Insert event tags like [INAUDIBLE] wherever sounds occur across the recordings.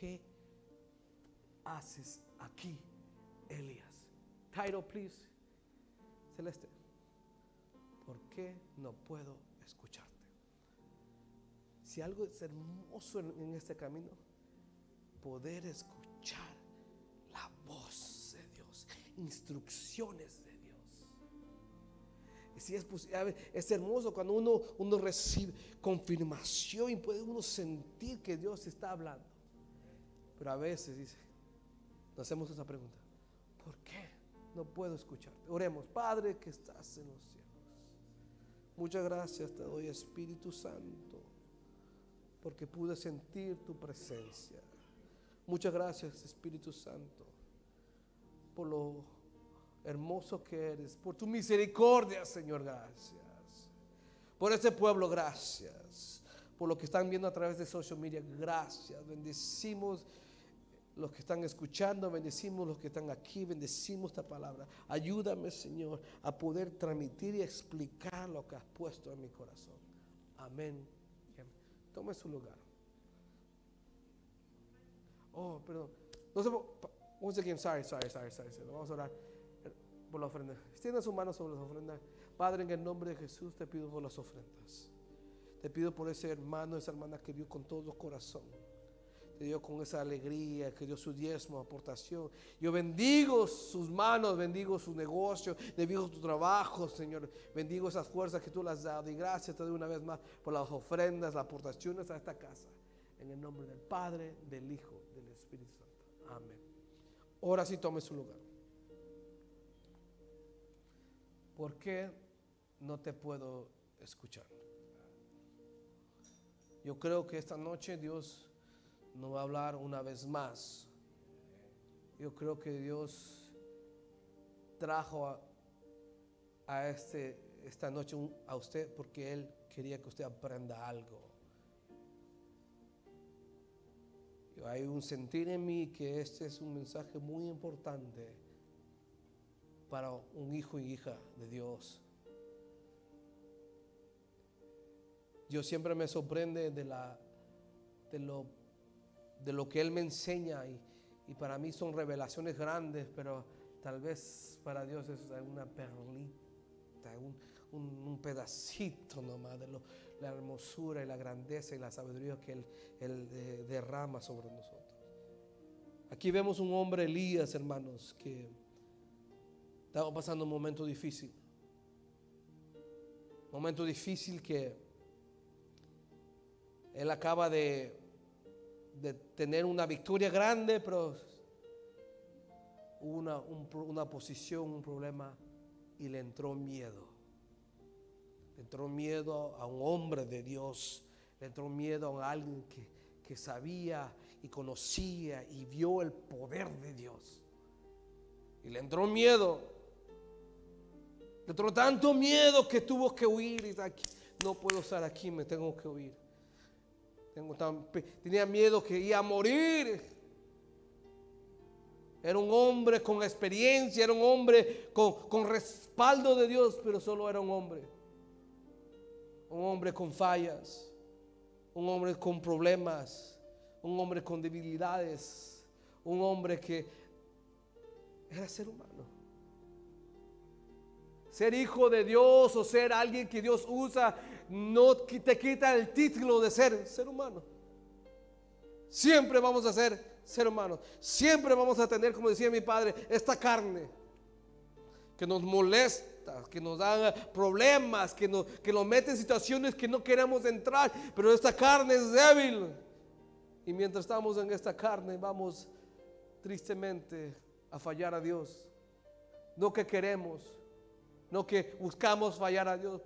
qué haces aquí, Elías? Title, please. Celeste. ¿Por qué no puedo escucharte? Si algo es hermoso en, este camino, poder escuchar la voz de Dios, instrucciones de si es, es hermoso cuando uno, uno recibe confirmación y puede uno sentir que Dios está hablando. Pero a veces dice, nos hacemos esa pregunta, ¿por qué no puedo escucharte? Oremos, Padre que estás en los cielos. Muchas gracias te doy Espíritu Santo, porque pude sentir tu presencia. Muchas gracias Espíritu Santo, por lo hermoso que eres, por tu misericordia, Señor, gracias. Por este pueblo, gracias. Por lo que están viendo a través de social media, gracias. Bendecimos los que están escuchando, bendecimos los que están aquí, bendecimos esta palabra. Ayúdame, Señor, a poder transmitir y explicar lo que has puesto en mi corazón. Amén. Tome su lugar. Oh, perdón. No sé, once again, sorry, sorry, sorry, sorry. Vamos a orar por la ofrenda. Extienda su mano sobre las ofrendas. Padre, en el nombre de Jesús te pido por las ofrendas. Te pido por ese hermano, esa hermana que dio con todo corazón. Te dio con esa alegría, que dio su diezmo, aportación. Yo bendigo sus manos, bendigo su negocio, bendigo tu trabajo, Señor. Bendigo esas fuerzas que tú las has dado. Y gracias te doy una vez más por las ofrendas, las aportaciones a esta casa. En el nombre del Padre, del Hijo, del Espíritu Santo. Amén. Ahora sí tome su lugar. ¿Por qué no te puedo escuchar? Yo creo que esta noche Dios nos va a hablar una vez más. Yo creo que Dios trajo a, a este, esta noche a usted porque Él quería que usted aprenda algo. Hay un sentir en mí que este es un mensaje muy importante para un hijo y hija de Dios. Yo siempre me sorprende de, la, de, lo, de lo que Él me enseña y, y para mí son revelaciones grandes, pero tal vez para Dios es una perlita, un, un, un pedacito nomás de la hermosura y la grandeza y la sabiduría que Él, él eh, derrama sobre nosotros. Aquí vemos un hombre, Elías, hermanos, que estaba pasando un momento difícil. Momento difícil que él acaba de, de tener una victoria grande, pero una, un, una posición, un problema y le entró miedo. Le entró miedo a un hombre de Dios. Le entró miedo a alguien que, que sabía y conocía y vio el poder de Dios. Y le entró miedo. Le entró tanto miedo que tuvo que huir. Y aquí, no puedo estar aquí, me tengo que huir. Tenía miedo que iba a morir. Era un hombre con experiencia, era un hombre con, con respaldo de Dios, pero solo era un hombre. Un hombre con fallas, un hombre con problemas, un hombre con debilidades, un hombre que era ser humano. Ser hijo de Dios o ser alguien que Dios usa no te quita el título de ser ser humano. Siempre vamos a ser ser humanos. Siempre vamos a tener, como decía mi padre, esta carne que nos molesta, que nos da problemas, que nos, que mete en situaciones que no queremos entrar, pero esta carne es débil. Y mientras estamos en esta carne, vamos tristemente a fallar a Dios. No que queremos, no que buscamos fallar a Dios,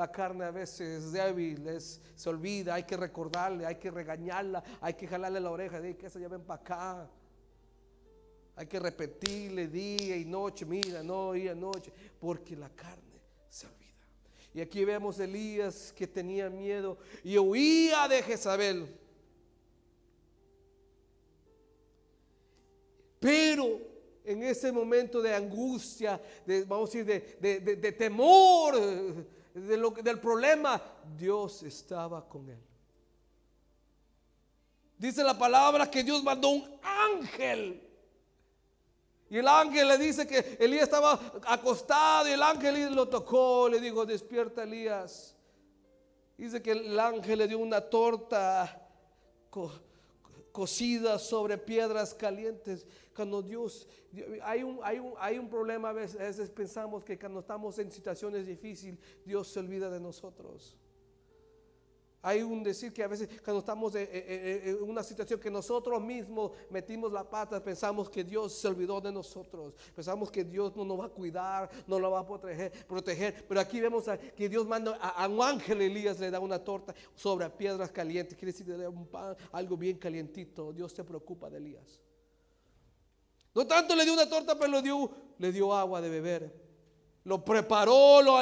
la carne a veces es débil, se olvida, hay que recordarle, hay que regañarla, hay que jalarle la oreja, de que esa ya ven para acá. Hay que repetirle día y noche, mira, no, día y noche, porque la carne se olvida. Y aquí vemos Elías que tenía miedo y huía de Jezabel. Pero en ese momento de angustia, de, vamos a decir, de, de, de temor, de lo, del problema, Dios estaba con él. Dice la palabra que Dios mandó un ángel. Y el ángel le dice que Elías estaba acostado y el ángel lo tocó, le dijo, despierta Elías. Dice que el ángel le dio una torta cocida sobre piedras calientes. Cuando Dios, hay un, hay un, hay un problema a veces, a veces pensamos que cuando estamos en situaciones difíciles, Dios se olvida de nosotros. Hay un decir que a veces cuando estamos en, una situación que nosotros mismos metimos la pata, pensamos que Dios se olvidó de nosotros. Pensamos que Dios no nos va a cuidar, no nos va a proteger. Pero aquí vemos que Dios manda a, un ángel Elías, le da una torta sobre piedras calientes. Quiere decir, le da un pan, algo bien calientito. Dios se preocupa de Elías. No tanto le dio una torta, pero le dio agua de beber. Lo preparó, lo,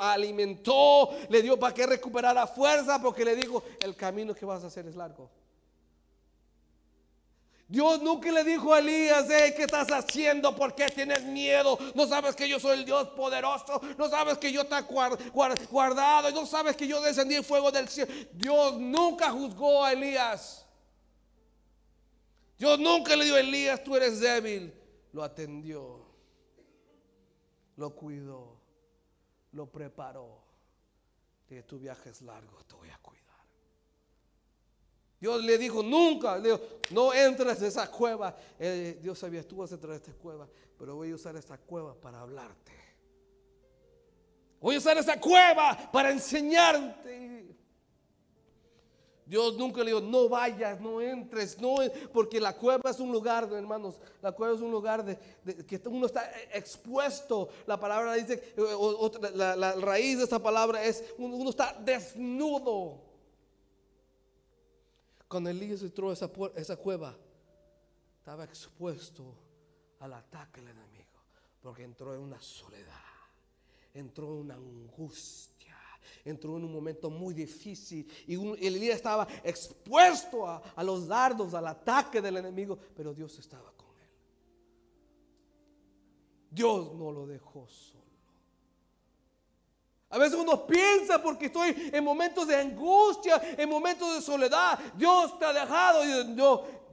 alimentó, le dio para que recuperara fuerza, porque le dijo, el camino que vas a hacer es largo. Dios nunca le dijo a Elías, ¿qué estás haciendo? ¿Por qué tienes miedo? No sabes que yo soy el Dios poderoso, no sabes que yo te he guardado, no sabes que yo descendí el fuego del cielo. Dios nunca juzgó a Elías. Dios nunca le dijo a Elías, tú eres débil. Lo atendió lo cuidó, lo preparó. que tu viaje es largo, te voy a cuidar. Dios le dijo, nunca, no entres en esa cueva. Eh, Dios sabía, tú vas a entrar en esta cueva, pero voy a usar esta cueva para hablarte. Voy a usar esta cueva para enseñarte. Dios nunca le dijo, no vayas, no entres, no, porque la cueva es un lugar, hermanos, la cueva es un lugar de, que uno está expuesto. La palabra dice, la, raíz de esta palabra es, uno está desnudo. Cuando Elías entró a esa, esa cueva, estaba expuesto al ataque del enemigo, porque entró en una soledad, entró en una angustia entró en un momento muy difícil y Elías estaba expuesto a, los dardos, al ataque del enemigo, pero Dios estaba con él. Dios no lo dejó solo. A veces uno piensa porque estoy en momentos de angustia, en momentos de soledad, Dios te ha dejado y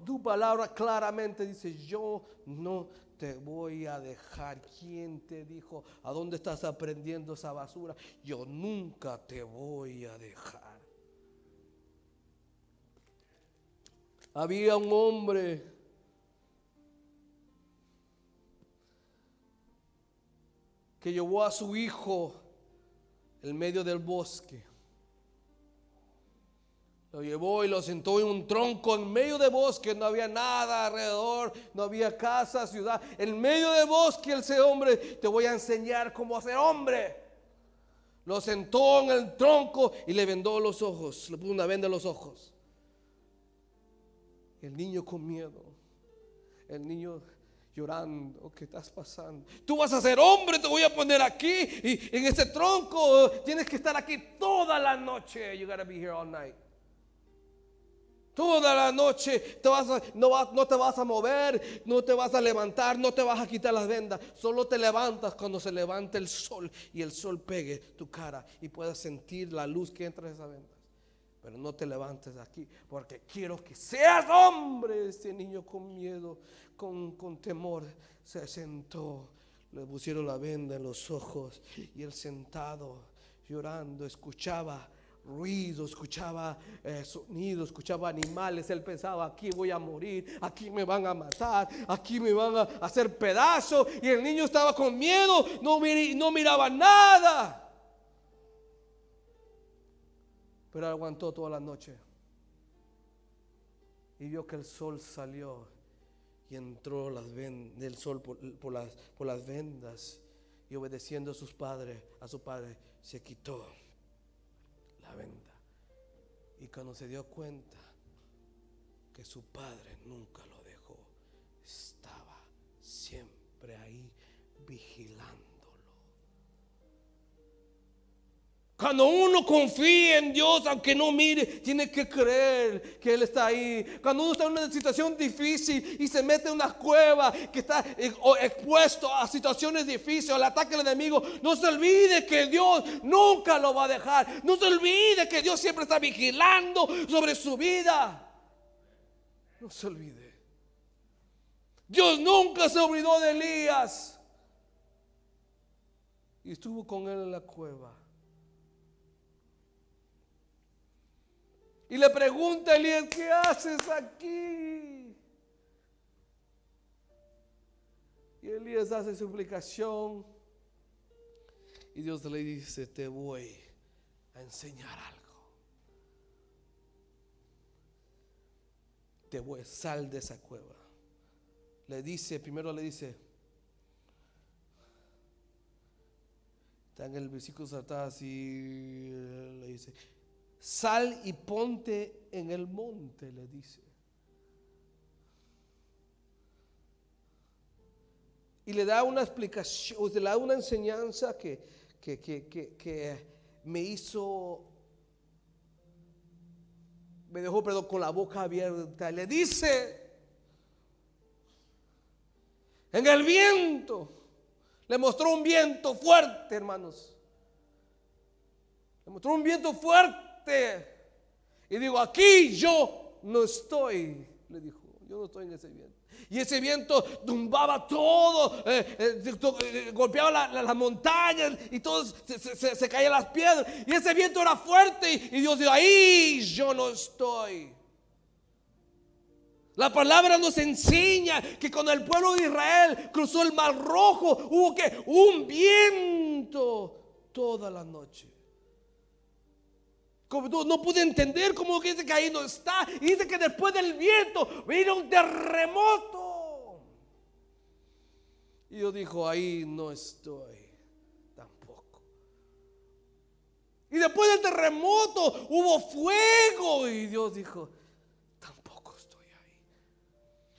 tu palabra claramente dice, yo no te voy a dejar. ¿Quién te dijo a dónde estás aprendiendo esa basura? Yo nunca te voy a dejar. Había un hombre que llevó a su hijo en medio del bosque. Lo llevó y lo sentó en un tronco en medio de bosque, no había nada alrededor, no había casa, ciudad. En medio de bosque ese hombre, te voy a enseñar cómo hacer hombre. Lo sentó en el tronco y le vendó los ojos, le puso una venda en los ojos. El niño con miedo, el niño llorando, ¿qué estás pasando? Tú vas a ser hombre, te voy a poner aquí y en ese tronco tienes que estar aquí toda la noche. You gotta be here all night. Toda la noche te vas no, no, te vas a mover, no te vas a levantar, no te vas a quitar las vendas. Solo te levantas cuando se levanta el sol y el sol pegue tu cara y puedas sentir la luz que entra en esas vendas. Pero no te levantes de aquí porque quiero que seas hombre. Este niño con miedo, con, con temor, se sentó. Le pusieron la venda en los ojos y él sentado, llorando, escuchaba ruido, escuchaba eh, sonido, escuchaba animales. Él pensaba, aquí voy a morir, aquí me van a matar, aquí me van a hacer pedazos. Y el niño estaba con miedo, no, no miraba nada. Pero aguantó toda la noche. Y vio que el sol salió y entró las sol por, las, por las vendas. Y obedeciendo a sus padres, a su padre, se quitó Y cuando se dio cuenta que su padre nunca lo dejó, estaba siempre ahí vigilando. Cuando uno confía en Dios, aunque no mire, tiene que creer que Él está ahí. Cuando uno está en una situación difícil y se mete en una cueva que está eh, expuesto a situaciones difíciles, al ataque del enemigo, no se olvide que Dios nunca lo va a dejar. No se olvide que Dios siempre está vigilando sobre su vida. No se olvide. Dios nunca se olvidó de Elías. Y estuvo con él en la cueva. Y le pregunta a Elías, ¿qué haces aquí? Y Elías hace su explicación. Y Dios le dice, te voy a enseñar algo. Te voy, sal de esa cueva. Le dice, primero le dice, está en el versículo atrás y le dice, sal y ponte en el monte, le dice. Y le da una explicación, le da una enseñanza que, que, que, que me hizo, me dejó perdón, con la boca abierta. Le dice, en el viento, le mostró un viento fuerte, hermanos. Le mostró un viento fuerte. Y digo, aquí yo no estoy, le dijo, yo no estoy en ese viento. Y ese viento tumbaba todo, eh, eh, eh, golpeaba las montañas y todo se, caían las piedras. Y ese viento era fuerte y, Dios dijo, ahí yo no estoy. La palabra nos enseña que cuando el pueblo de Israel cruzó el mar rojo, hubo que un viento toda la noche. No pude entender cómo dice que ahí no está. Y dice que después del viento vino un terremoto. Y Dios dijo, ahí no estoy tampoco. Y después del terremoto hubo fuego y Dios dijo, tampoco estoy ahí.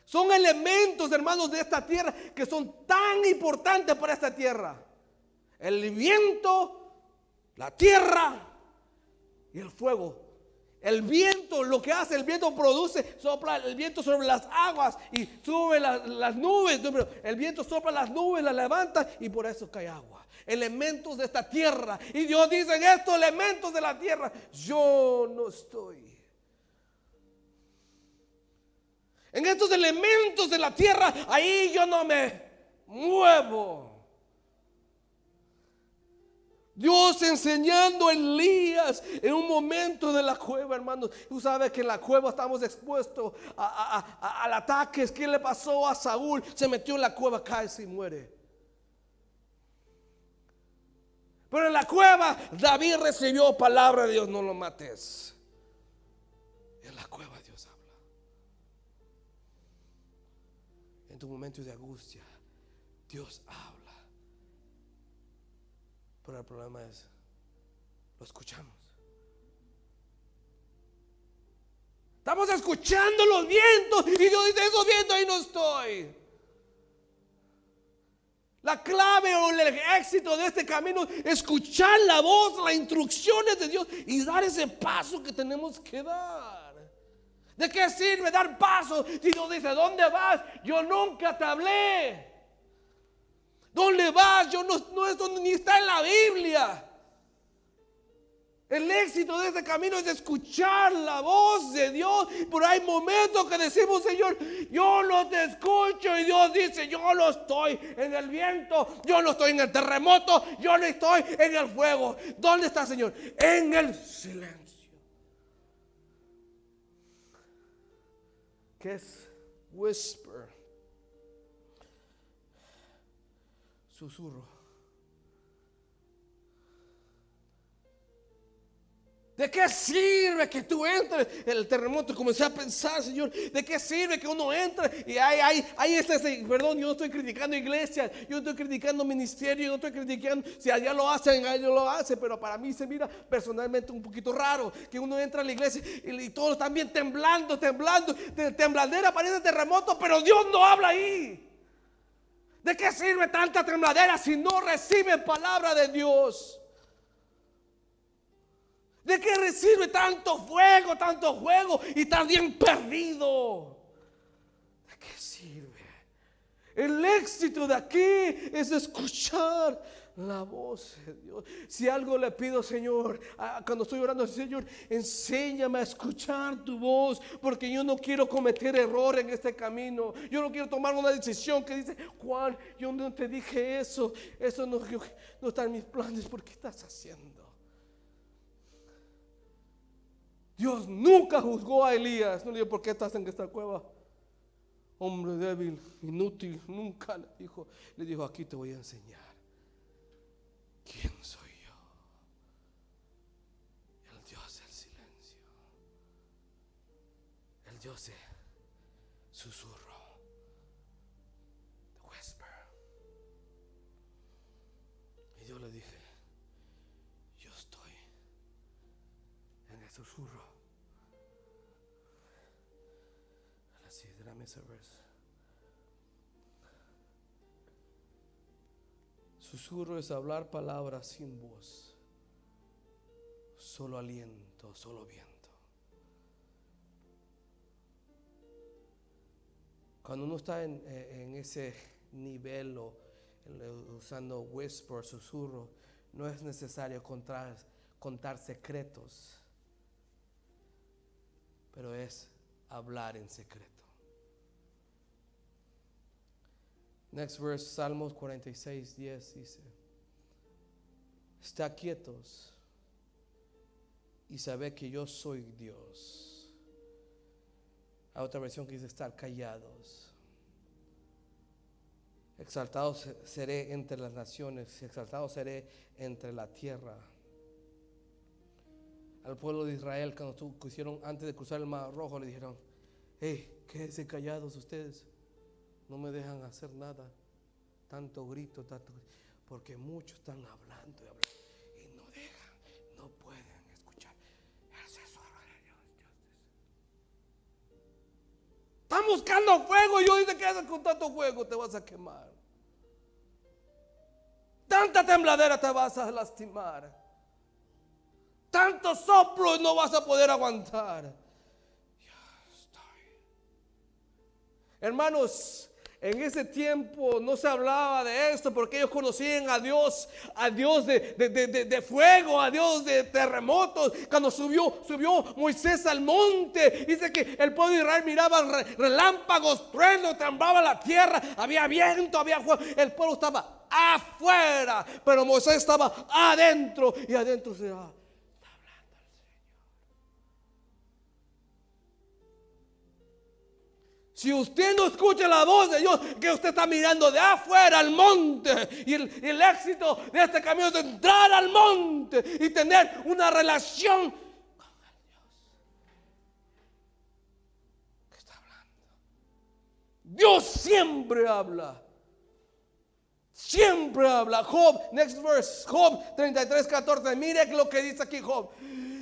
Son elementos, hermanos, de esta tierra que son tan importantes para esta tierra. El viento, la tierra y el fuego el viento, lo que hace el viento produce, sopla el viento sobre las aguas y sube las nubes. El viento sopla las nubes, las levanta y por eso cae agua. Elementos de esta tierra. Y Dios dice en estos elementos de la tierra, yo no estoy. En estos elementos de la tierra, ahí yo no me muevo. Dios enseñando a Elías en un momento de la cueva, hermanos. Tú sabes que en la cueva estamos expuestos a, al ataque. ¿Qué le pasó a Saúl? Se metió en la cueva, cae y muere. Pero en la cueva David recibió palabra de Dios, no lo mates. En la cueva Dios habla. En tu momento de angustia, Dios habla. Pero el problema es, lo escuchamos. Estamos escuchando los vientos y Dios dice, esos vientos ahí no estoy. La clave o el éxito de este camino es escuchar la voz, las instrucciones de Dios y dar ese paso que tenemos que dar. ¿De qué sirve dar paso si Dios dice, ¿dónde vas? Yo nunca te hablé. ¿Dónde vas? Yo no, no es donde ni está en la Biblia. El éxito de este camino es escuchar la voz de Dios. Pero hay momentos que decimos, Señor, yo no te escucho. Y Dios dice, yo no estoy en el viento, yo no estoy en el terremoto, yo no estoy en el fuego. ¿Dónde está, Señor? En el silencio. ¿Qué es whisper? Susurro. ¿De qué sirve que tú entres en el terremoto? Comencé a pensar, Señor, ¿de qué sirve que uno entre? Y ahí, ahí, ahí está ese, perdón, yo no estoy criticando iglesia, yo no estoy criticando ministerio, yo no estoy criticando, si allá lo hacen, allá lo hacen, pero para mí se mira personalmente un poquito raro que uno entra a la iglesia y, todos están bien temblando, temblando, tembladera, parece terremoto, pero Dios no habla ahí. ¿De qué sirve tanta tembladera si no reciben palabra de Dios? ¿De qué sirve tanto fuego, tanto juego y tan bien perdido? ¿De qué sirve? El éxito de aquí es escuchar la voz de Dios. Si algo le pido, Señor, cuando estoy orando, Señor, enséñame a escuchar tu voz, porque yo no quiero cometer error en este camino. Yo no quiero tomar una decisión que dice, Juan, yo no te dije eso, eso no, está en mis planes, ¿por qué estás haciendo? Dios nunca juzgó a Elías, no le dijo, ¿por qué estás en esta cueva? hombre débil, inútil, nunca le dijo, le dijo, aquí te voy a enseñar quién soy yo. El Dios del silencio, el Dios de susurro, the whisper. Y yo le dije, yo estoy en el susurro. Susurro es hablar palabras sin voz, solo aliento, solo viento. Cuando uno está en, eh, ese nivel o usando whisper, susurro, no es necesario contar, contar secretos, pero es hablar en secreto. Next verse, Salmos 46, 10 dice, está quietos y sabe que yo soy Dios. Hay otra versión que dice estar callados. Exaltado seré entre las naciones, exaltado seré entre la tierra. Al pueblo de Israel, cuando hicieron antes de cruzar el mar rojo, le dijeron: Hey, quédense callados ustedes no me dejan hacer nada. Tanto grito, tanto porque muchos están hablando y hablando y no dejan, no pueden escuchar Están buscando fuego y yo dice que haces con tanto fuego te vas a quemar. Tanta tembladera te vas a lastimar. Tanto soplo no vas a poder aguantar. Hermanos, en ese tiempo no se hablaba de esto porque ellos conocían a Dios, a Dios de, fuego, a Dios de terremotos. Cuando subió, subió Moisés al monte, dice que el pueblo de Israel miraba relámpagos, truenos, temblaba la tierra, había viento, había fuego. El pueblo estaba afuera, pero Moisés estaba adentro y adentro se Si usted no escucha la voz de Dios, que usted está mirando de afuera al monte, y el, éxito de este camino es entrar al monte y tener una relación con el Dios que está hablando. Dios siempre habla. Siempre habla. Job, next verse, Job 33, 14. Mire lo que dice aquí Job.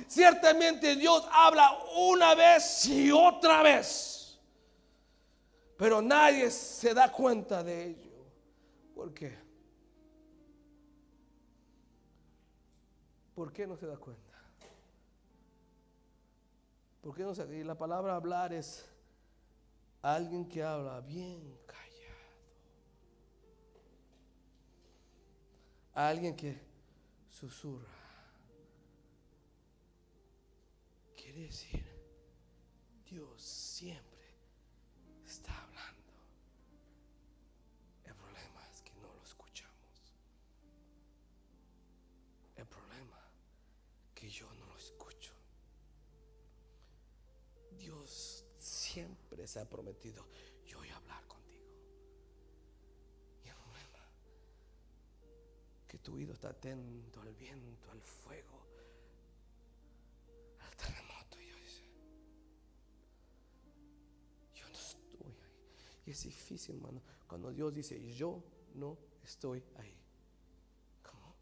Ciertamente Dios habla una vez y otra vez pero nadie se da cuenta de ello. ¿Por qué? ¿Por qué no se da cuenta? ¿Por qué no se Y la palabra hablar es alguien que habla bien callado. Alguien que susurra. Quiere decir, Dios siempre se ha prometido, yo voy a hablar contigo. Y el problema, que tu oído está atento al viento, al fuego, al terremoto. Y yo dice, yo no estoy ahí. Y es difícil, hermano, cuando Dios dice, yo no estoy ahí. ¿Cómo?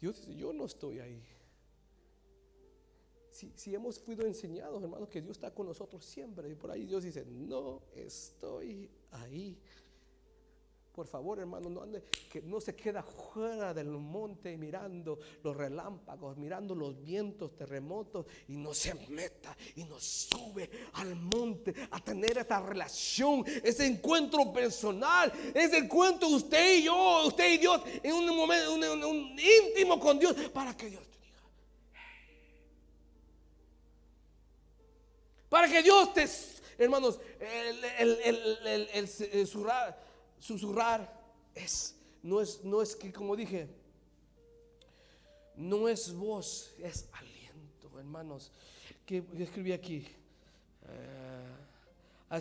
Dios dice, yo no estoy ahí si, hemos sido enseñados, hermanos, que Dios está con nosotros siempre, y por ahí Dios dice, no estoy ahí. Por favor, hermano, no ande, que no se queda fuera del monte mirando los relámpagos, mirando los vientos, terremotos y no se meta y no sube al monte a tener esta relación, ese encuentro personal, ese encuentro usted y yo, usted y Dios en un momento un, íntimo con Dios para que Dios Para que Dios te, hermanos, el, el, el, el susurrar es, no es, no es que, como dije, no es voz, es aliento, hermanos. Que escribí aquí. Uh,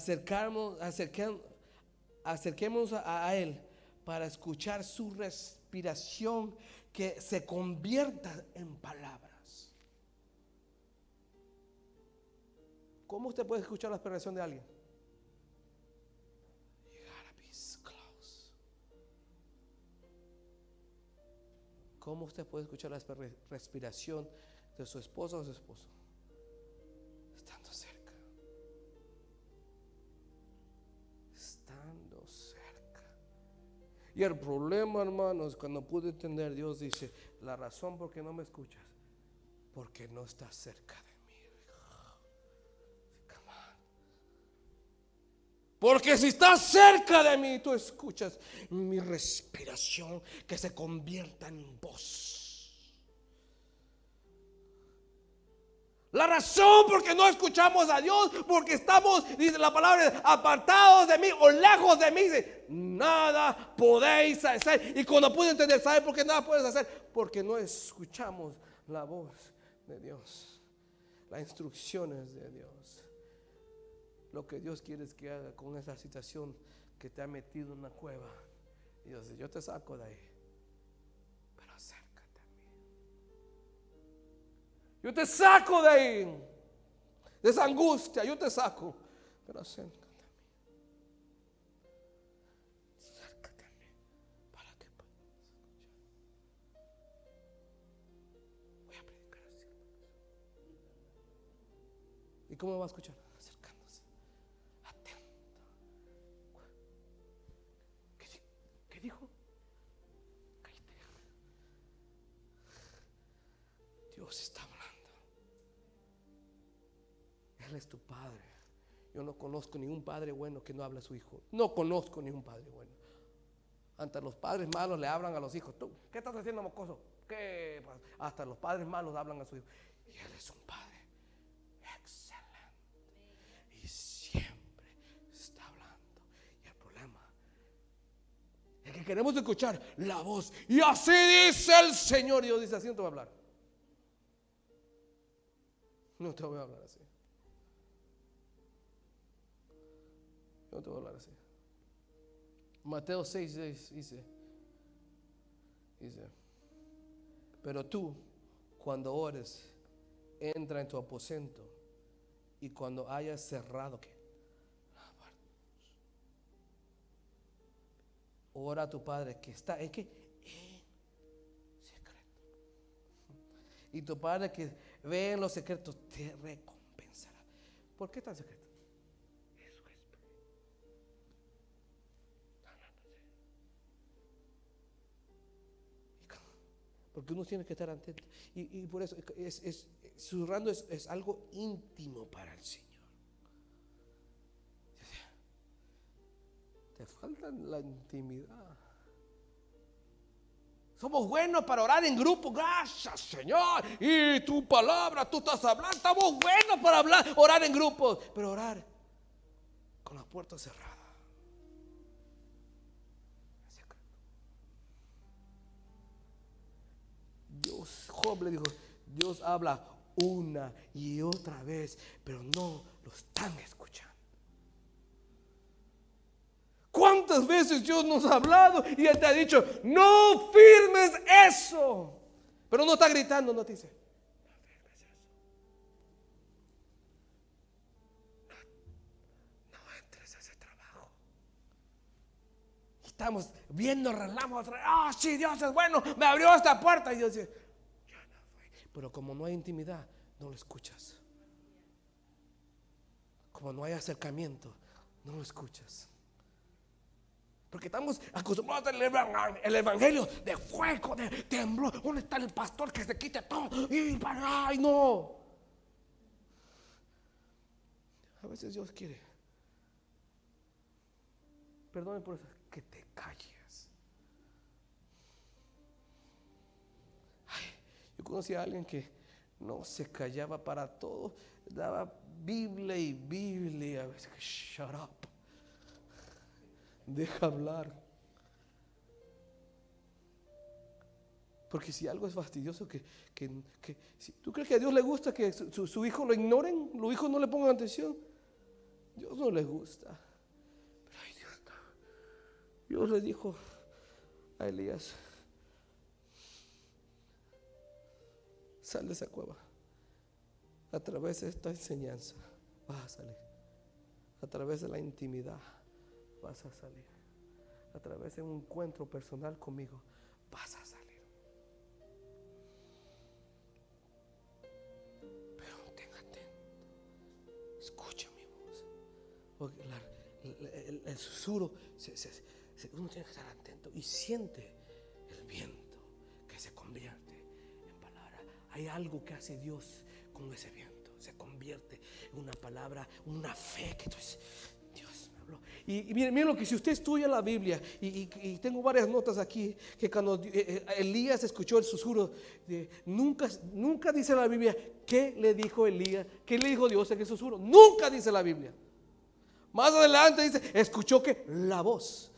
a, Él para escuchar su respiración que se convierta en palabras. ¿Cómo usted puede escuchar la respiración de alguien? ¿Cómo usted puede escuchar la respiración de su esposa o su esposo? Estando cerca. Estando cerca. Y el problema, hermanos, cuando pude entender, Dios dice, la razón por qué no me escuchas, porque no estás cerca de Porque si estás cerca de mí, tú escuchas mi respiración que se convierta en voz. La razón por qué no escuchamos a Dios, porque estamos, dice la palabra, apartados de mí o lejos de mí. Dice, nada podéis hacer. Y cuando pude entender, ¿sabe por qué nada puedes hacer? Porque no escuchamos la voz de Dios, las instrucciones de Dios. Lo que Dios quiere es que haga con esa situación que te ha metido en una cueva. Y Dios dice, yo te saco de ahí. Pero acércate a mí. Yo te saco de ahí. De esa angustia, yo te saco. Pero acércate a mí. Acércate a mí. Para que puedas escuchar. Voy a predicar así. ¿Y cómo va a escuchar? Está hablando. Él es tu padre. Yo no conozco ningún padre bueno que no hable a su hijo. No conozco ningún padre bueno. Ante los padres malos le hablan a los hijos. ¿Tú qué estás haciendo, mocoso? ¿Qué? Hasta los padres malos hablan a su hijo. Y él es un padre excelente. Y siempre está hablando. Y el problema es que queremos escuchar la voz. Y así dice el Señor. Dios dice, así no te va a hablar. No te voy a hablar así. No te voy a hablar así. Mateo 6, 6 dice, dice, pero tú cuando ores, entra en tu aposento y cuando hayas cerrado, ¿qué? Ora a tu Padre que está en qué? En secreto. Y tu Padre que ve en los secretos, te recompensará. ¿Por qué tan secreto? Porque uno tiene que estar atento. Y, por eso es, es susurrando es, es algo íntimo para el Señor. Te falta la intimidad. Somos buenos para orar en grupo. Gracias, Señor. Y tu palabra, tú estás hablando. Estamos buenos para hablar, orar en grupo. Pero orar con la puerta cerrada. Dios, Job le dijo, Dios habla una y otra vez, pero no lo están escuchando. ¿Cuántas veces Dios nos ha hablado y Él te ha dicho, no firmes eso? Pero no está gritando, no te dice, no. No, entres a ese trabajo. estamos viendo relamos, ah, oh, sí, Dios es bueno, me abrió esta puerta. Y Dios dice, yo no fui. Pero como no hay intimidad, no lo escuchas. Como no hay acercamiento, no lo escuchas. Porque estamos acostumbrados al evan- el evangelio de fuego, de temblor. ¿Dónde está el pastor que se quite todo? Y para, ay, no. A veces Dios quiere. Perdone por eso. Que te calles. Ay, yo conocí a alguien que no se callaba para todo. Daba Biblia y Biblia. A veces, shut up. Deja hablar. Porque si algo es fastidioso, que, que, que- si tú crees que a Dios le gusta que su, su- hijo lo ignoren, los hijos no le pongan atención, Dios no le gusta. Pero ay, Dios. Dios le dijo a Elías, sal de esa cueva. A través de esta enseñanza vas a salir. A través de la intimidad vas a salir. A través de un encuentro personal conmigo vas a salir. Pero ten atento. Escucha mi voz. Porque el, susurro, se- se- se- uno tiene que estar atento y siente el viento que se convierte en palabra. Hay algo que hace Dios con ese viento. Se convierte en una palabra, una fe que tú habló. Y, miren, lo que si usted estudia la Biblia, y, tengo varias notas aquí, que cuando eh, eh, Elías escuchó el susurro, nunca, nunca dice la Biblia, ¿qué le dijo Elías? ¿Qué le dijo Dios en el susurro? Nunca dice la Biblia. Más adelante dice, escuchó que la voz.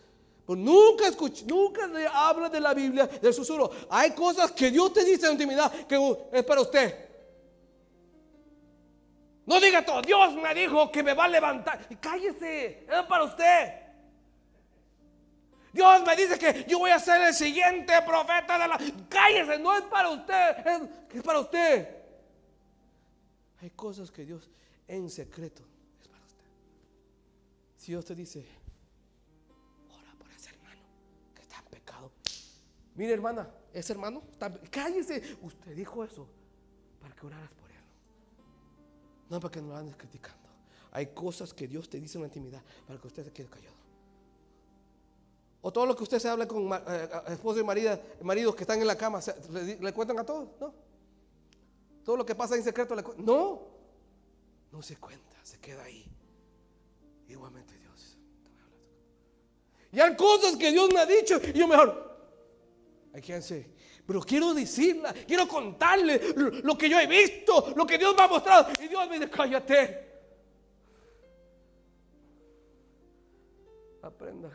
Pero nunca escuch- nunca habla de la Biblia del susurro. Hay cosas que Dios te dice en intimidad que uh, es para usted. No diga todo, Dios me dijo que me va a levantar. Y cállese, es para usted. Dios me dice que yo voy a ser el siguiente profeta de la... Cállese, no es para usted, es, para usted. Hay cosas que Dios en secreto es para usted. Si Dios te dice, ora por ese hermano que está en pecado. Mire hermana, ese hermano, está cállese. Usted dijo eso para que oraras por. No para que no lo andes criticando. Hay cosas que Dios te dice en la intimidad para que usted se quede callado. O todo lo que usted se habla con eh, eh, esposo y marido, maridos que están en la cama, le, cuentan a todos, ¿no? Todo lo que pasa en secreto le. No, no se cuenta, se queda ahí. Igualmente Dios. Y hay cosas que Dios me ha dicho y yo mejor. I can't say. Pero quiero decirla, quiero contarle lo, que yo he visto, lo que Dios me ha mostrado. Y Dios me dice, cállate. Aprenda.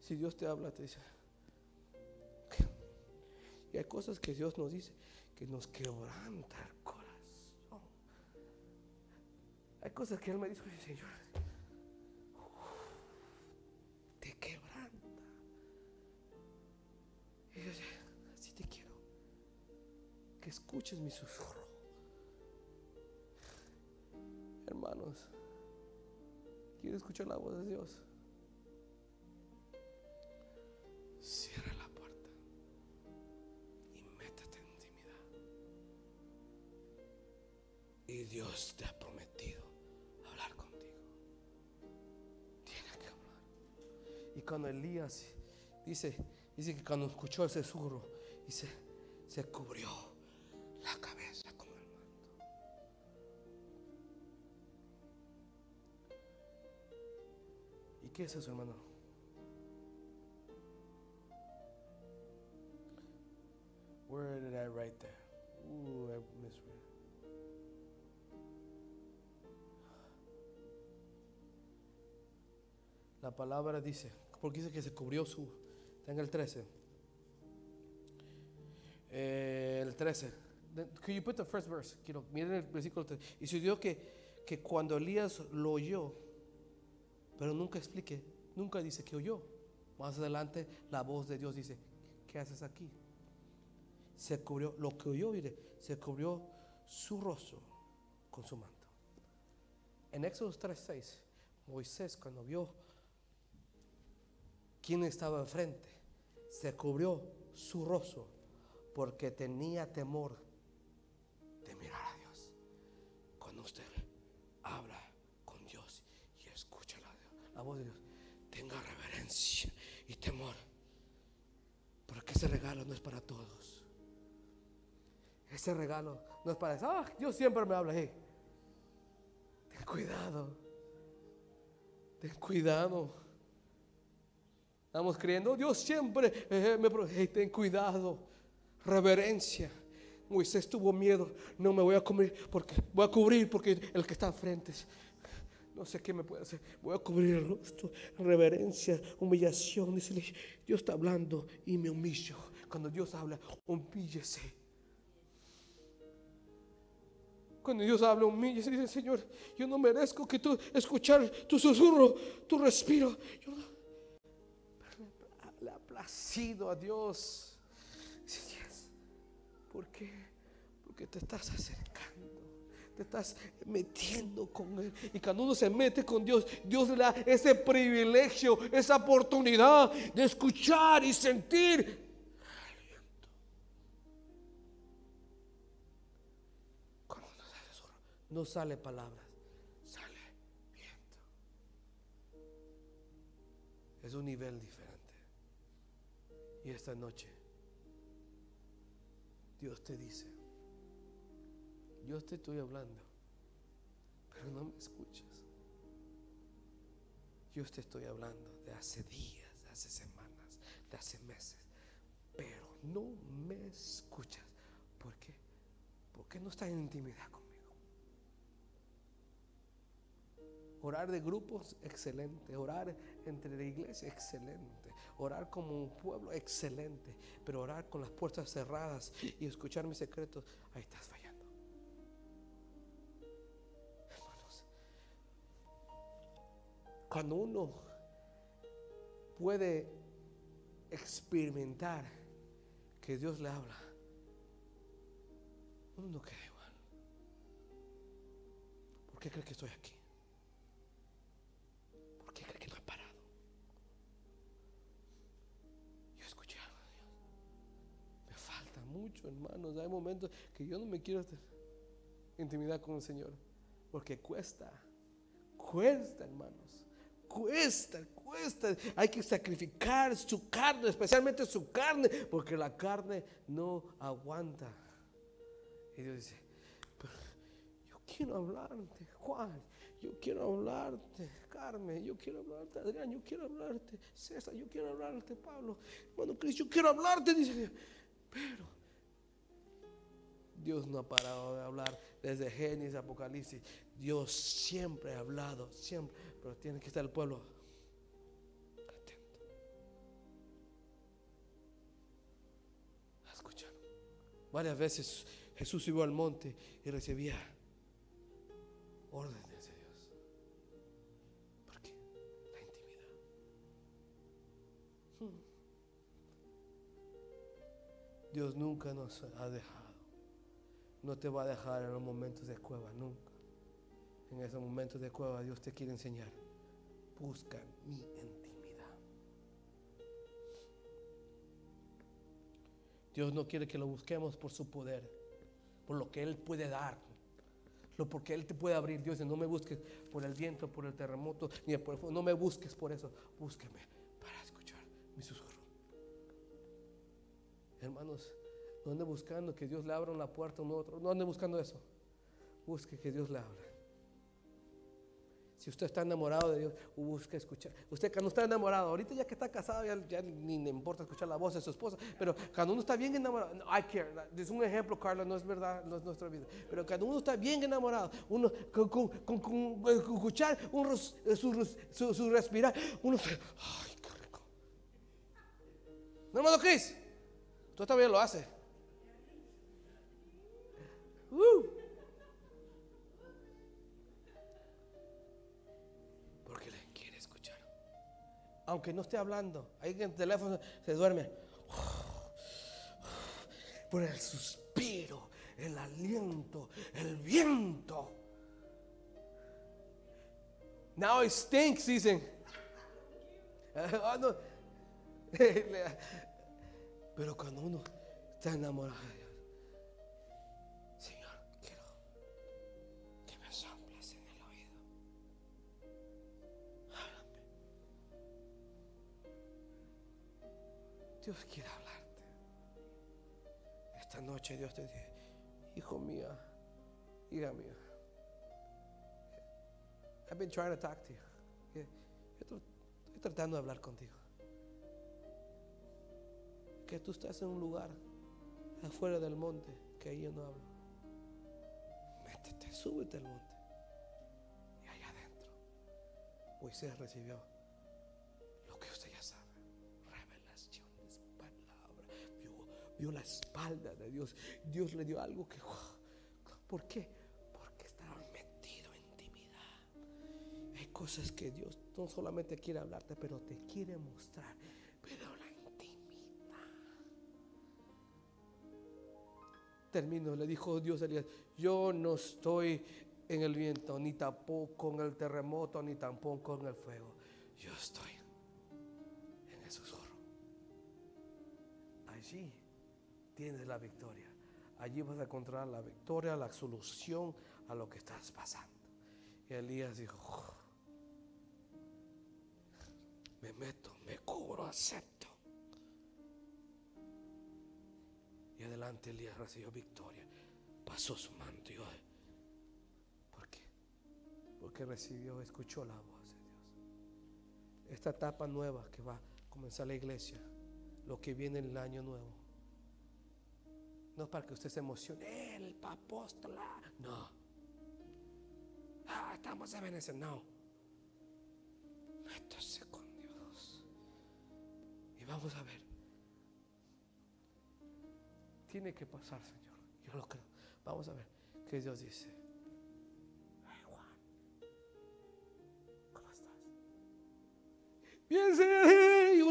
Si Dios te habla, te dice. Y hay cosas que Dios nos dice que nos quebranta el corazón. Hay cosas que Él me dijo, Señor, así te quiero. Que escuches mi susurro. Hermanos, quiero escuchar la voz de Dios. Cierra la puerta y métete en intimidad. Y Dios te ha prometido hablar contigo. Tiene que hablar. Y cuando Elías dice, dice que cuando escuchó ese susurro, dice, se cubrió la cabeza con el manto. ¿Y qué es eso, hermano? Where did I write that? Ooh, I misread. La palabra dice, porque dice que se cubrió su. En el 13. Eh, el 13. The- Could you put the first verse? Miren el versículo 13. Y sucedió que, que cuando Elías lo oyó, pero nunca explique, nunca dice que oyó. Más adelante la voz de Dios dice, ¿qué haces aquí? Se cubrió, lo que oyó, mire, se cubrió su rostro con su manto. En Éxodo 3:6, Moisés cuando vio quién estaba enfrente, se cubrió su rostro porque tenía temor de mirar a Dios. Cuando usted habla con Dios y escucha la, voz de Dios. Tenga reverencia y temor. Porque ese regalo no es para todos. Ese regalo no es para eso. Ah, Dios siempre me habla. Hey, ten cuidado. Ten cuidado. Estamos creyendo, Dios siempre eh, me hey, ten cuidado. Reverencia. Moisés tuvo miedo. No me voy a cubrir porque voy a cubrir porque el que está al frente no sé qué me puede hacer. Voy a cubrir el rostro, reverencia, humillación. Dice, Dios está hablando y me humillo. Cuando Dios habla, humíllese. Cuando Dios habla, humíllese. Dice, Señor, yo no merezco que tú escuchar tu susurro, tu respiro. Yo le ha placido a Dios. ¿Por qué? Porque te estás acercando te estás metiendo con Él. Y cuando uno se mete con Dios, Dios le da ese privilegio, esa oportunidad de escuchar y sentir no sale palabras, sale viento. Es un nivel diferente. Y esta noche, Dios te dice, yo te estoy hablando, pero no me escuchas. Yo te estoy hablando de hace días, de hace semanas, de hace meses, pero no me escuchas. ¿Por qué? Porque no estás en intimidad conmigo. Orar de grupos, excelente. Orar entre la iglesia, excelente. Orar como un pueblo, excelente. Pero orar con las puertas cerradas y escuchar mis secretos, ahí estás fallando. Cuando uno puede experimentar que Dios le habla, uno no queda igual. ¿Por qué cree que estoy aquí? Mucho, hermanos. Hay momentos que yo no me quiero intimidad con el Señor. Porque cuesta. Cuesta, hermanos. Cuesta, cuesta. Hay que sacrificar su carne, especialmente su carne, porque la carne no aguanta. Y Dios dice, yo quiero hablarte, Juan, yo quiero hablarte, Carmen, yo quiero hablarte, Adrián, yo quiero hablarte, César, yo quiero hablarte, Pablo, bueno, Cristo, yo quiero hablarte, dice. Pero Dios no ha parado de hablar desde Génesis, Apocalipsis. Dios siempre ha hablado, siempre pero tiene que estar el pueblo atento. Escuchar. Varias veces Jesús subió al monte y recibía órdenes de Dios. ¿Por qué? La intimidad. Hmm. Dios nunca nos ha dejado. No te va a dejar en los momentos de cueva, nunca en esos momentos de cueva, Dios te quiere enseñar. Busca mi intimidad. Dios no quiere que lo busquemos por su poder, por lo que Él puede dar, lo porque Él te puede abrir. Dios no me busques por el viento, por el terremoto, ni por el fuego. No me busques por eso. Búsqueme para escuchar mi susurro. Hermanos, no ande buscando que Dios le abra una puerta a un otro. No ande buscando eso. Busque que Dios le abra. Si usted está enamorado de Dios, busca escuchar. Usted cuando está enamorado, ahorita ya que está casado, ya, ni le importa escuchar la voz de su esposa, pero cuando uno está bien enamorado, I care. Es un ejemplo, Carla, no es verdad, no es nuestra vida. Pero cuando uno está bien enamorado, uno con, escuchar su, su, respirar, uno se, ay, qué rico. ¿No, hermano Cris? Tú también lo haces. Uh. aunque no esté hablando, ahí en el teléfono se duerme. Por el suspiro, el aliento, el viento. Now it stinks, dicen. Ah, [LAUGHS] Pero cuando uno está enamorado Dios quiere hablarte. Esta noche Dios te dice, hijo mía, hija mía. I've been trying to talk to you. Estoy tratando de hablar contigo. Que tú estás en un lugar afuera del monte que ahí yo no hablo. Métete, súbete al monte. Y allá adentro, Moisés recibió Vio, la espalda de Dios. Dios le dio algo que... ¿Por qué? Porque estaba metido en intimidad. Hay cosas que Dios no solamente quiere hablarte, pero te quiere mostrar. Pero la intimidad. Termino, le dijo Dios a Elías, yo no estoy en el viento, ni tampoco en el terremoto, ni tampoco en el fuego. Yo estoy en el susurro. Allí tienes la victoria. Allí vas a encontrar la victoria, la solución a lo que estás pasando. Y Elías dijo, oh, me meto, me cubro, acepto. Y adelante Elías recibió victoria. Pasó su manto. ¿Por qué? Porque recibió, escuchó la voz de Dios. Esta etapa nueva que va a comenzar la iglesia, lo que viene en el año nuevo. No para que usted se emocione, el apóstol, no. Ah, estamos en Venezuela, no. Métase con Dios. Y vamos a ver. Tiene que pasar, Señor. Yo lo creo. Vamos a ver qué Dios dice. Ay, Juan, ¿cómo estás? Bien, Señor.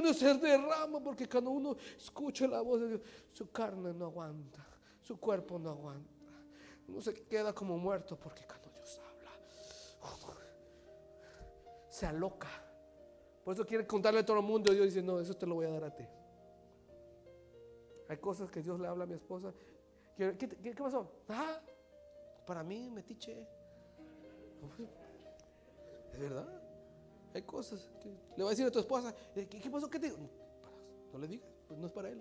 Uno se derrama porque cuando uno escucha la voz de Dios, su carne no aguanta, su cuerpo no aguanta. Uno se queda como muerto porque cuando Dios habla, se aloca. Por eso quiere contarle a todo el mundo. Y Dios dice: No, eso te lo voy a dar a ti. Hay cosas que Dios le habla a mi esposa. ¿Qué, pasó? Para mí, metiche. Es verdad. Hay cosas que le va a decir a tu esposa. ¿Qué, pasó? ¿Qué te digo? No le digas, pues no es para él.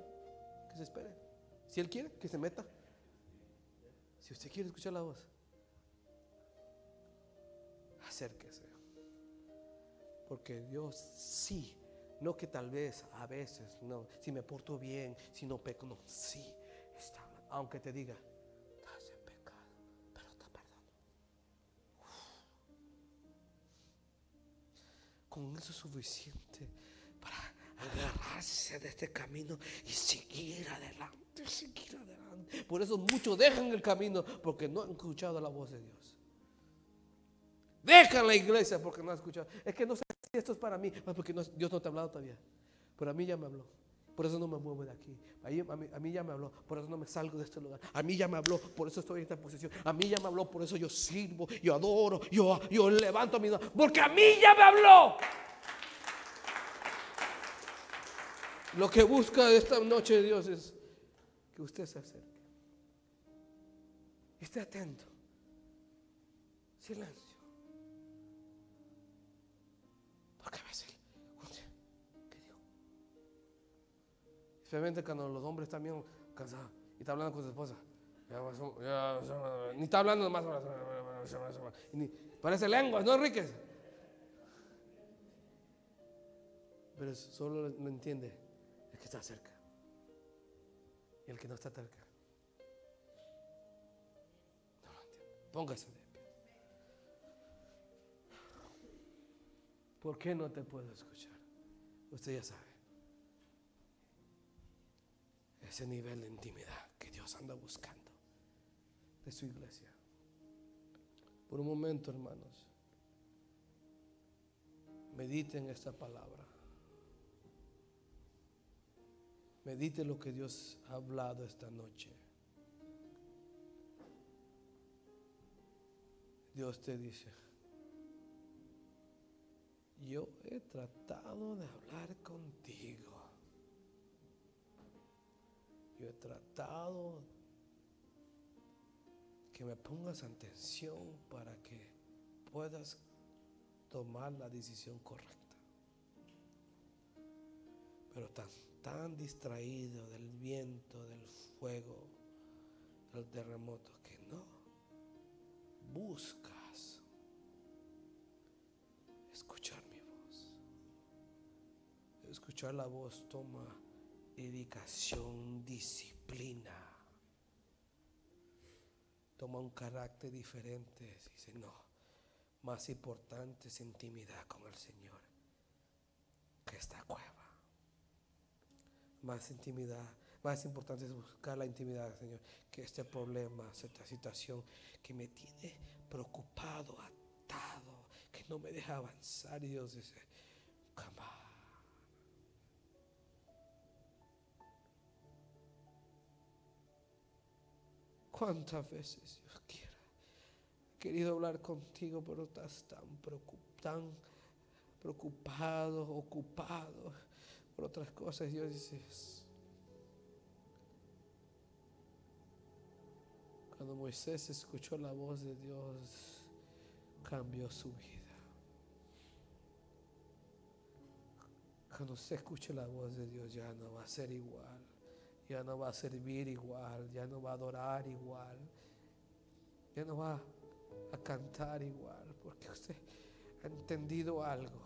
Que se espere. Si él quiere, que se meta. Si usted quiere escuchar la voz, acérquese. Porque Dios sí no que tal vez, a veces, no, si me porto bien, si no peco, no, sí, está, aunque te diga, Con eso es suficiente para agarrarse de este camino y seguir adelante, seguir adelante. Por eso muchos dejan el camino porque no han escuchado la voz de Dios. Dejan la iglesia porque no han escuchado. Es que no sé si esto es para mí, porque Dios no te ha hablado todavía. Pero a mí ya me habló. Por eso no me muevo de aquí. A mí, ya me habló. Por eso no me salgo de este lugar. A mí ya me habló. Por eso estoy en esta posición. A mí ya me habló. Por eso yo sirvo. Yo adoro. Yo, yo levanto mi mano. Porque a mí ya me habló. Lo que busca esta noche Dios es que usted se acerque. Esté atento. Silencio. Especialmente cuando los hombres bien cansados y está hablando con su esposa. ni está hablando más. Parece lenguas, ¿no, Enriquez? Pero solo lo entiende el que está cerca. Y el que no está cerca. No lo entiende. Póngase de pie. ¿Por qué no te puedo escuchar? Usted ya sabe. Ese nivel de intimidad que Dios anda buscando de su iglesia. Por un momento, hermanos, mediten esta palabra. Medite lo que Dios ha hablado esta noche. Dios te dice, yo he tratado de hablar contigo. He tratado que me pongas atención para que puedas tomar la decisión correcta. Pero tan tan distraído del viento, del fuego, del terremoto, que no buscas escuchar mi voz. Escuchar la voz toma dedicación, disciplina. Toma un carácter diferente. Dice, no, más importante es intimidad con el Señor que esta cueva. Más intimidad, más importante es buscar la intimidad, Señor, que este problema, esta situación que me tiene preocupado, atado, que no me deja avanzar. Y Dios dice, come ¿Cuántas veces Dios quiera? He querido hablar contigo, pero estás tan, preocupado, ocupado por otras cosas. Dios dice, cuando Moisés escuchó la voz de Dios, cambió su vida. Cuando usted escuche la voz de Dios ya no va a ser igual ya no va a servir igual, ya no va a adorar igual, ya no va a cantar igual, porque usted ha entendido algo,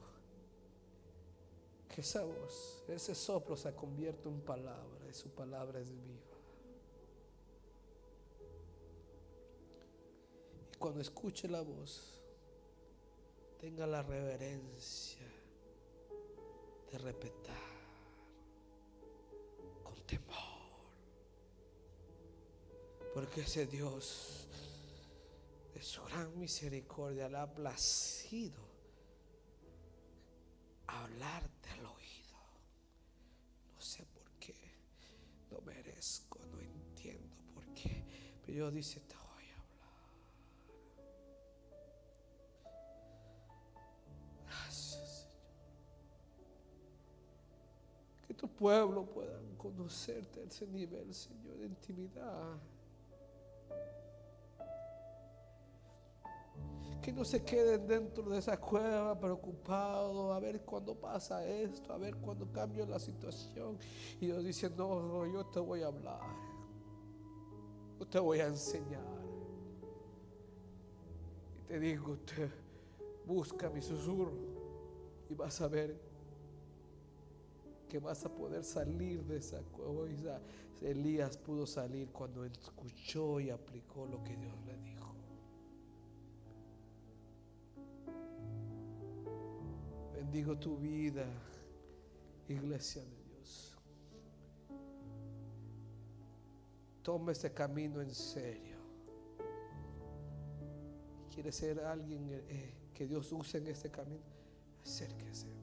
que esa voz, ese soplo se convierte en palabra y su palabra es viva. Y cuando escuche la voz, tenga la reverencia de respetar Porque ese Dios de su gran misericordia le ha placido hablarte al oído. No sé por qué, no merezco, no entiendo por qué, pero Dios dice, te voy a hablar. Gracias, Señor. Que tu pueblo pueda conocerte a ese nivel, Señor, de intimidad. Que no se queden dentro de esa cueva preocupados a ver cuándo pasa esto, a ver cuándo cambia la situación. Y Dios dice, no, yo te voy a hablar, yo te voy a enseñar. Y te digo, te busca mi susurro y vas a ver que vas a poder salir de esa cueva. Elías pudo salir cuando escuchó y aplicó lo que Dios le dijo. Bendigo tu vida, iglesia de Dios. Toma este camino en serio. ¿Quiere ser alguien eh, que Dios use en este camino? Acérquese.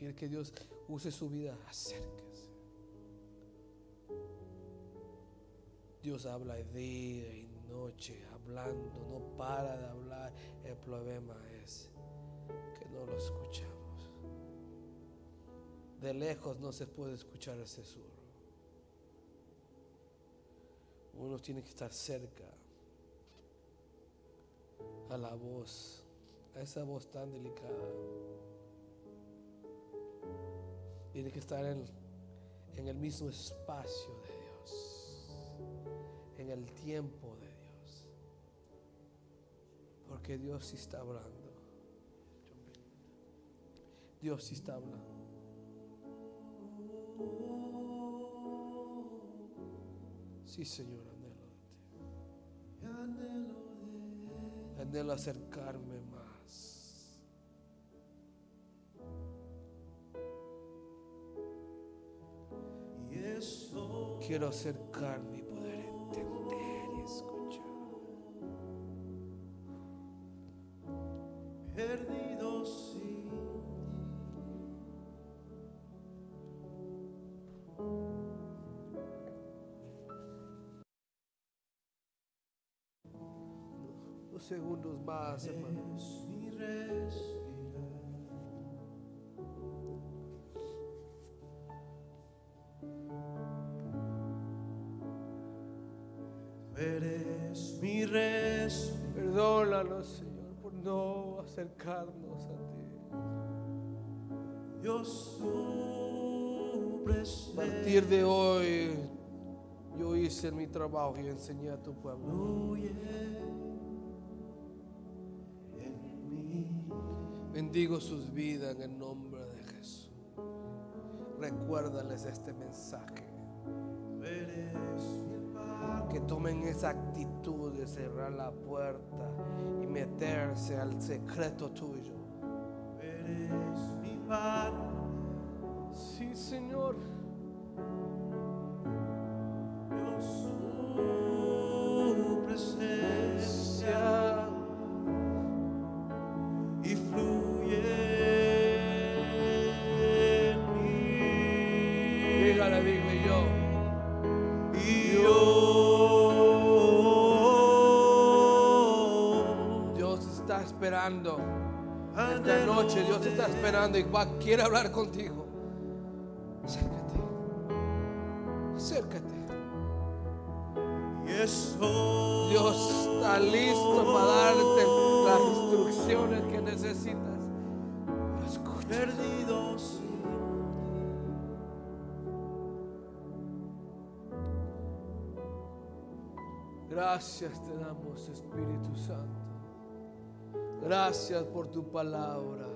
¿Quiere que Dios use su vida? Acérquese. Dios habla día y noche, hablando, no para de hablar. El problema es no lo escuchamos. De lejos no se puede escuchar ese sur. Uno tiene que estar cerca a la voz, a esa voz tan delicada. Tiene que estar en, en el mismo espacio de Dios, en el tiempo de Dios, porque Dios sí está hablando. Dios sí está hablando. Sí, Señor, anhelo de ti. Anhelo acercarme más. Quiero acercarme y poder entender y escuchar. Perdido sí. Dos segundos más, hermano. Acercarnos a ti. Tu A partir de hoy, yo hice mi trabajo y enseñé a tu pueblo. fluye en mí. Bendigo sus vidas en el nombre de Jesús. Recuérdales este mensaje. Que tomen esa actitud de cerrar la puerta meterse al secreto tuyo. eres mi pan, Sí, Señor. Esperando. Esta noche Dios te está esperando y va, quiere hablar contigo. Acércate. Acércate. Dios está listo para darte las instrucciones que necesitas. Escucha. perdido sin Gracias te damos, Espíritu Santo. Gracias por tu palabra.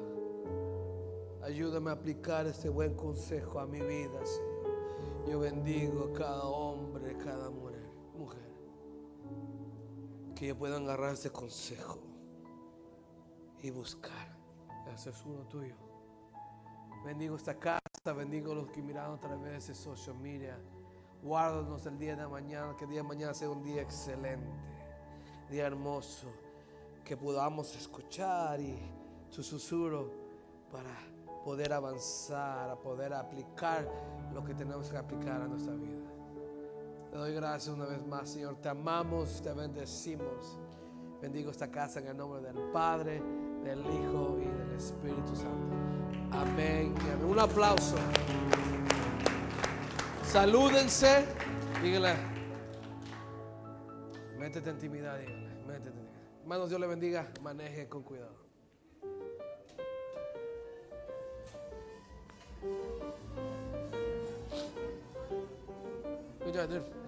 Ayúdame a aplicar este buen consejo a mi vida, Señor. Yo bendigo a cada hombre, cada mujer. Que ellos puedan agarrar ese consejo y buscar. Ese es uno tuyo. Bendigo esta casa, bendigo a los que miraron a través de social media. Guárdanos el día de mañana, que el día de mañana sea un día excelente, día hermoso, que podamos escuchar y tu susurro para poder avanzar, a poder aplicar lo que tenemos que aplicar a nuestra vida. Te doy gracias una vez más, Señor. Te amamos, te bendecimos. Bendigo esta casa en el nombre del Padre, del Hijo y del Espíritu Santo. Amén. Un aplauso. Salúdense. Dígale. Métete en intimidad, dígale. Hermanos, Dios le bendiga. Maneje con cuidado. Good job.